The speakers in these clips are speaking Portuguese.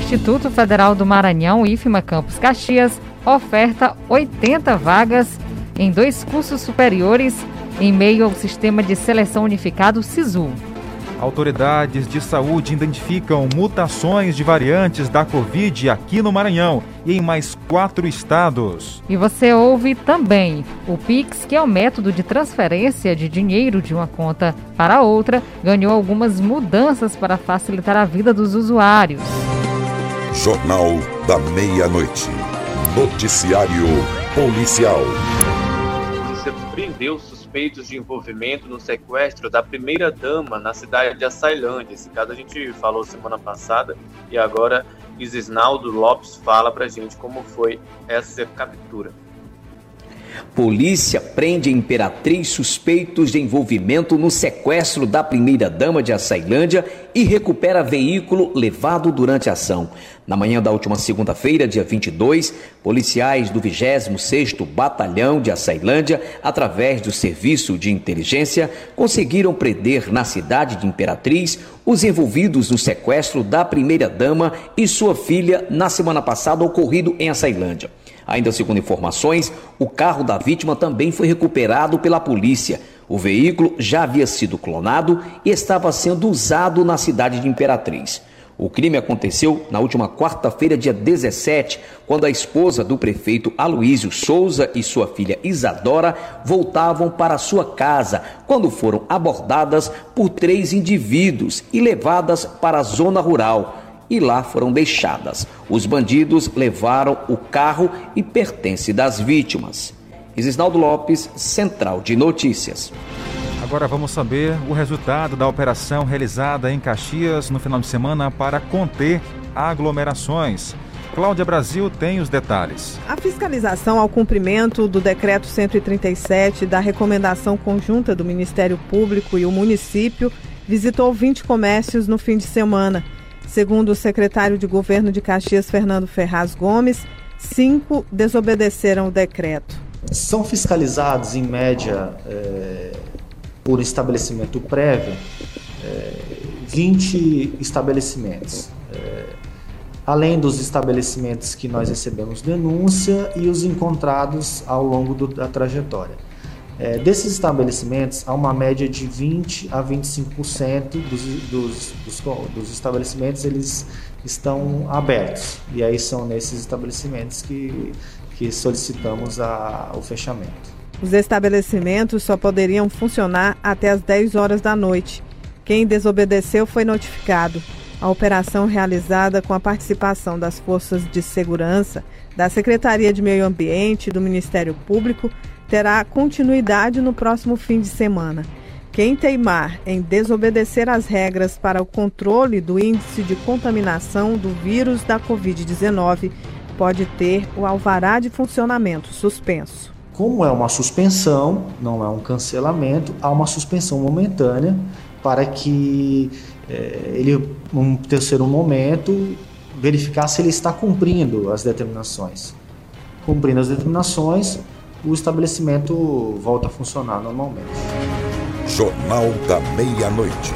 Instituto Federal do Maranhão, IFMA Campus Caxias, oferta 80 vagas em dois cursos superiores em meio ao sistema de seleção unificado SISU. Autoridades de saúde identificam mutações de variantes da Covid aqui no Maranhão e em mais quatro estados. E você ouve também o Pix, que é o método de transferência de dinheiro de uma conta para outra, ganhou algumas mudanças para facilitar a vida dos usuários. Jornal da Meia-Noite. Noticiário Policial. Você prendeu suspeitos de envolvimento no sequestro da primeira-dama na cidade de Açailândia. Esse caso a gente falou semana passada e agora Isnaldo Lopes fala pra gente como foi essa captura. Polícia prende Imperatriz suspeitos de envolvimento no sequestro da primeira-dama de Açailândia e recupera veículo levado durante a ação. Na manhã da última segunda-feira, dia 22, policiais do 26º Batalhão de Açailândia, através do Serviço de Inteligência, conseguiram prender na cidade de Imperatriz os envolvidos no sequestro da primeira-dama e sua filha na semana passada ocorrido em Açailândia. Ainda segundo informações, o carro da vítima também foi recuperado pela polícia. O veículo já havia sido clonado e estava sendo usado na cidade de Imperatriz. O crime aconteceu na última quarta-feira, dia 17, quando a esposa do prefeito Aloísio Souza e sua filha Isadora voltavam para sua casa, quando foram abordadas por três indivíduos e levadas para a zona rural e lá foram deixadas. Os bandidos levaram o carro e pertence das vítimas. Isnaldo Lopes, Central de Notícias. Agora vamos saber o resultado da operação realizada em Caxias no final de semana para conter aglomerações. Cláudia Brasil tem os detalhes. A fiscalização ao cumprimento do decreto 137 da recomendação conjunta do Ministério Público e o município visitou 20 comércios no fim de semana. Segundo o secretário de governo de Caxias, Fernando Ferraz Gomes, cinco desobedeceram o decreto. São fiscalizados, em média, é, por estabelecimento prévio, é, 20 estabelecimentos. É, além dos estabelecimentos que nós recebemos denúncia e os encontrados ao longo do, da trajetória. É, desses estabelecimentos, há uma média de 20 a 25% dos, dos, dos, dos estabelecimentos eles estão abertos. E aí são nesses estabelecimentos que, que solicitamos a, o fechamento. Os estabelecimentos só poderiam funcionar até as 10 horas da noite. Quem desobedeceu foi notificado. A operação realizada com a participação das forças de segurança, da Secretaria de Meio Ambiente e do Ministério Público terá continuidade no próximo fim de semana. Quem teimar em desobedecer as regras para o controle do índice de contaminação do vírus da Covid-19 pode ter o alvará de funcionamento suspenso. Como é uma suspensão, não é um cancelamento, há uma suspensão momentânea para que é, ele, num terceiro momento, verificar se ele está cumprindo as determinações. Cumprindo as determinações, o estabelecimento volta a funcionar normalmente. Jornal da Meia-Noite.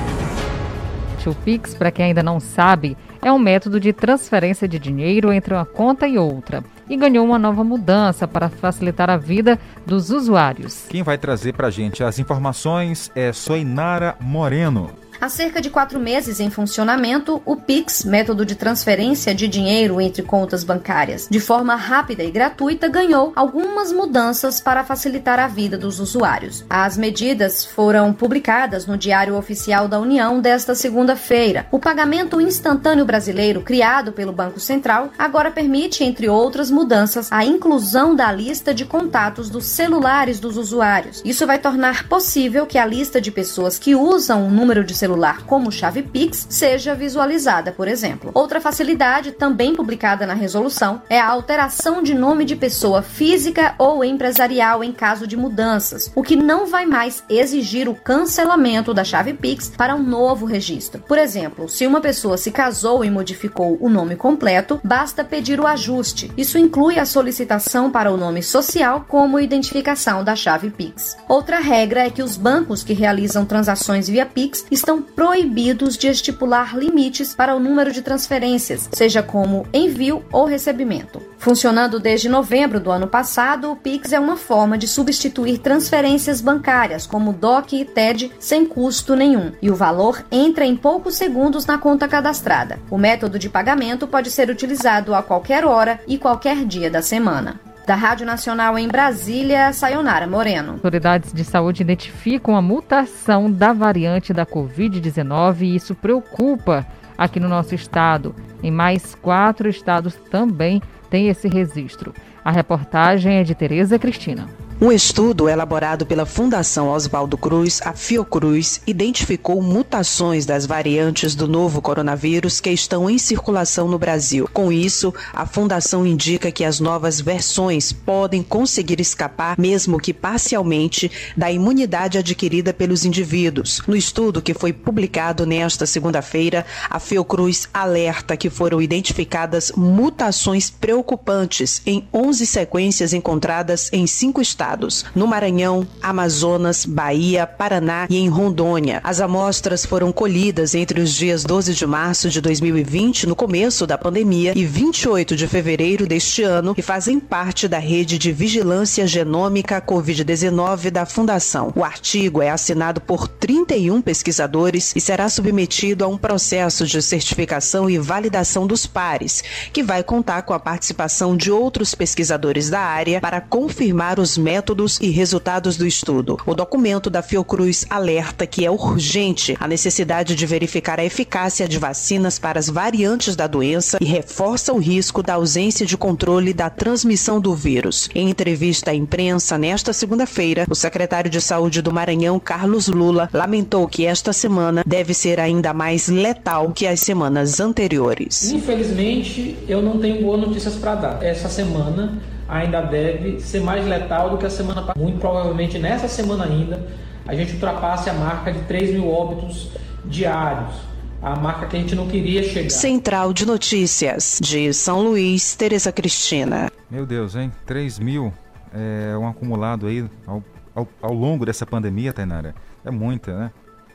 O Pix, para quem ainda não sabe, é um método de transferência de dinheiro entre uma conta e outra e ganhou uma nova mudança para facilitar a vida dos usuários. Quem vai trazer para a gente as informações é Soinara Moreno. Há cerca de quatro meses em funcionamento, o Pix, método de transferência de dinheiro entre contas bancárias, de forma rápida e gratuita, ganhou algumas mudanças para facilitar a vida dos usuários. As medidas foram publicadas no Diário Oficial da União desta segunda-feira. O pagamento instantâneo brasileiro, criado pelo Banco Central, agora permite, entre outras mudanças, a inclusão da lista de contatos dos celulares dos usuários. Isso vai tornar possível que a lista de pessoas que usam o número de celular como chave Pix seja visualizada, por exemplo. Outra facilidade, também publicada na resolução, é a alteração de nome de pessoa física ou empresarial em caso de mudanças, o que não vai mais exigir o cancelamento da chave Pix para um novo registro. Por exemplo, se uma pessoa se casou e modificou o nome completo, basta pedir o ajuste. Isso inclui a solicitação para o nome social como identificação da chave Pix. Outra regra é que os bancos que realizam transações via Pix estão estão proibidos de estipular limites para o número de transferências, seja como envio ou recebimento. Funcionando desde novembro do ano passado, o Pix é uma forma de substituir transferências bancárias, como DOC e TED, sem custo nenhum, e o valor entra em poucos segundos na conta cadastrada. O método de pagamento pode ser utilizado a qualquer hora e qualquer dia da semana. Da Rádio Nacional em Brasília, Sayonara Moreno. Autoridades de saúde identificam a mutação da variante da Covid-19 e isso preocupa aqui no nosso estado. Em mais quatro estados também tem esse registro. A reportagem é de Tereza Cristina. Um estudo elaborado pela Fundação Oswaldo Cruz, a Fiocruz, identificou mutações das variantes do novo coronavírus que estão em circulação no Brasil. Com isso, a fundação indica que as novas versões podem conseguir escapar, mesmo que parcialmente, da imunidade adquirida pelos indivíduos. No estudo que foi publicado nesta segunda-feira, a Fiocruz alerta que foram identificadas mutações preocupantes em 11 sequências encontradas em cinco estados estados: no Maranhão, Amazonas, Bahia, Paraná e em Rondônia. As amostras foram colhidas entre os dias 12 de março de 2020, no começo da pandemia, e 28 de fevereiro deste ano e fazem parte da rede de vigilância genômica Covid-19 da Fundação. O artigo é assinado por 31 pesquisadores e será submetido a um processo de certificação e validação dos pares, que vai contar com a participação de outros pesquisadores da área para confirmar os métodos métodos e resultados do estudo. O documento da Fiocruz alerta que é urgente a necessidade de verificar a eficácia de vacinas para as variantes da doença e reforça o risco da ausência de controle da transmissão do vírus. Em entrevista à imprensa nesta segunda-feira, o secretário de Saúde do Maranhão, Carlos Lula, lamentou que esta semana deve ser ainda mais letal que as semanas anteriores. Infelizmente, eu não tenho boas notícias para dar. Essa semana ainda deve ser mais letal do que a semana passada. Muito provavelmente nessa semana ainda a gente ultrapasse a marca de 3 mil óbitos diários. A marca que a gente não queria chegar. Central de Notícias, de São Luís, Tereza Cristina. Meu Deus, hein? 3 mil é um acumulado aí ao, ao, ao longo dessa pandemia, Tainara. É muita, né?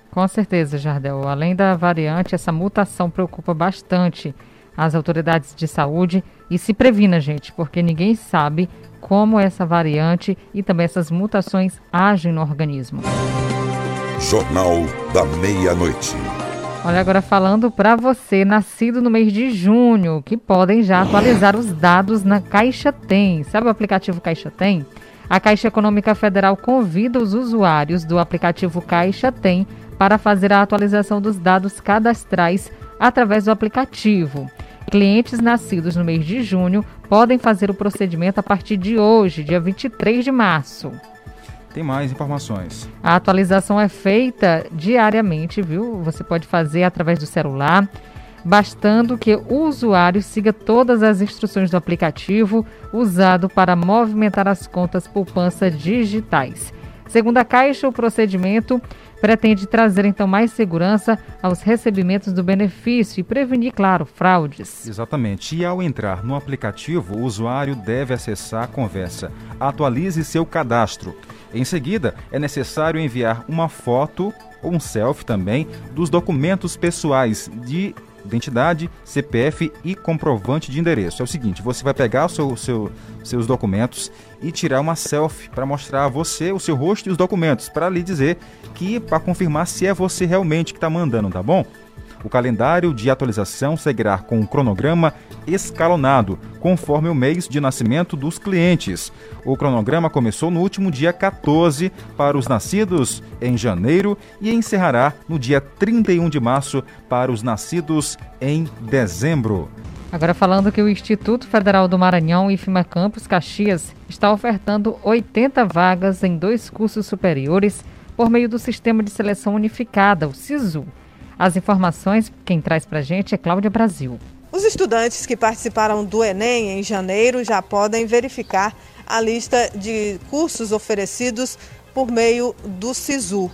Com certeza, Jardel. Além da variante, essa mutação preocupa bastante as autoridades de saúde e se previna, gente, porque ninguém sabe como essa variante e também essas mutações agem no organismo. Jornal da Meia-Noite. Olha, agora falando para você, nascido no mês de junho, que podem já atualizar os dados na Caixa Tem. Sabe o aplicativo Caixa Tem? A Caixa Econômica Federal convida os usuários do aplicativo Caixa Tem para fazer a atualização dos dados cadastrais através do aplicativo. Clientes nascidos no mês de junho podem fazer o procedimento a partir de hoje, dia 23 de março. Tem mais informações. A atualização é feita diariamente, viu? Você pode fazer através do celular, bastando que o usuário siga todas as instruções do aplicativo usado para movimentar as contas poupança digitais. Segundo a Caixa, o procedimento pretende trazer então mais segurança aos recebimentos do benefício e prevenir, claro, fraudes. Exatamente. E ao entrar no aplicativo, o usuário deve acessar a conversa. Atualize seu cadastro. Em seguida, é necessário enviar uma foto ou um selfie também dos documentos pessoais de identidade, CPF e comprovante de endereço. É o seguinte, você vai pegar o seu, seu, seus documentos e tirar uma selfie para mostrar a você o seu rosto e os documentos, para lhe dizer que para confirmar se é você realmente que está mandando, tá bom? O calendário de atualização seguirá com um cronograma escalonado, conforme o mês de nascimento dos clientes. O cronograma começou no último dia 14 para os nascidos em janeiro e encerrará no dia 31 de março para os nascidos em dezembro. Agora falando que o Instituto Federal do Maranhão, IFMA Campus Caxias, está ofertando 80 vagas em dois cursos superiores por meio do Sistema de Seleção Unificada, o SISU. As informações, quem traz para a gente é Cláudia Brasil. Os estudantes que participaram do Enem em janeiro já podem verificar a lista de cursos oferecidos por meio do SISU.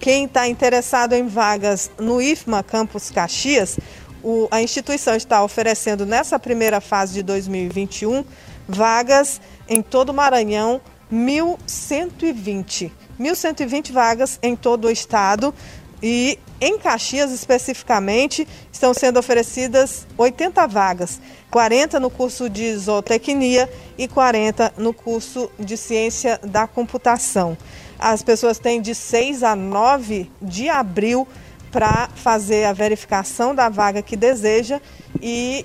Quem está interessado em vagas no IFMA Campus Caxias, o, a instituição está oferecendo nessa primeira fase de 2021 vagas em todo o Maranhão, 1.120. 1.120 vagas em todo o estado E em Caxias, especificamente, estão sendo oferecidas 80 vagas, 40 no curso de zootecnia e 40 no curso de ciência da computação. As pessoas têm de 6 a 9 de abril para fazer a verificação da vaga que deseja e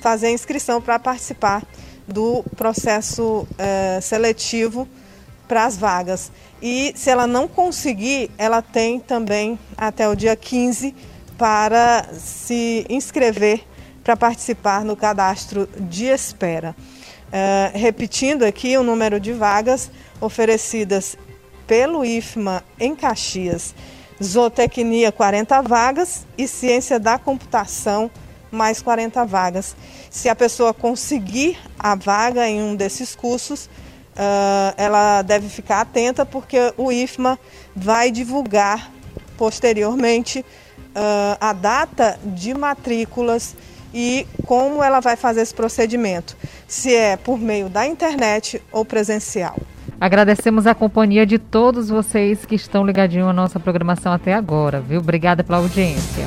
fazer a inscrição para participar do processo eh, seletivo para as vagas. E se ela não conseguir, ela tem também até o dia 15 para se inscrever para participar no cadastro de espera. Uh, repetindo aqui o número de vagas oferecidas pelo IFMA em Caxias: Zootecnia, 40 vagas e Ciência da Computação, mais 40 vagas. Se a pessoa conseguir a vaga em um desses cursos, uh, ela deve ficar atenta porque o IFMA vai divulgar posteriormente uh, a data de matrículas e como ela vai fazer esse procedimento, se é por meio da internet ou presencial. Agradecemos a companhia de todos vocês que estão ligadinhos à nossa programação até agora, viu? Obrigada pela audiência.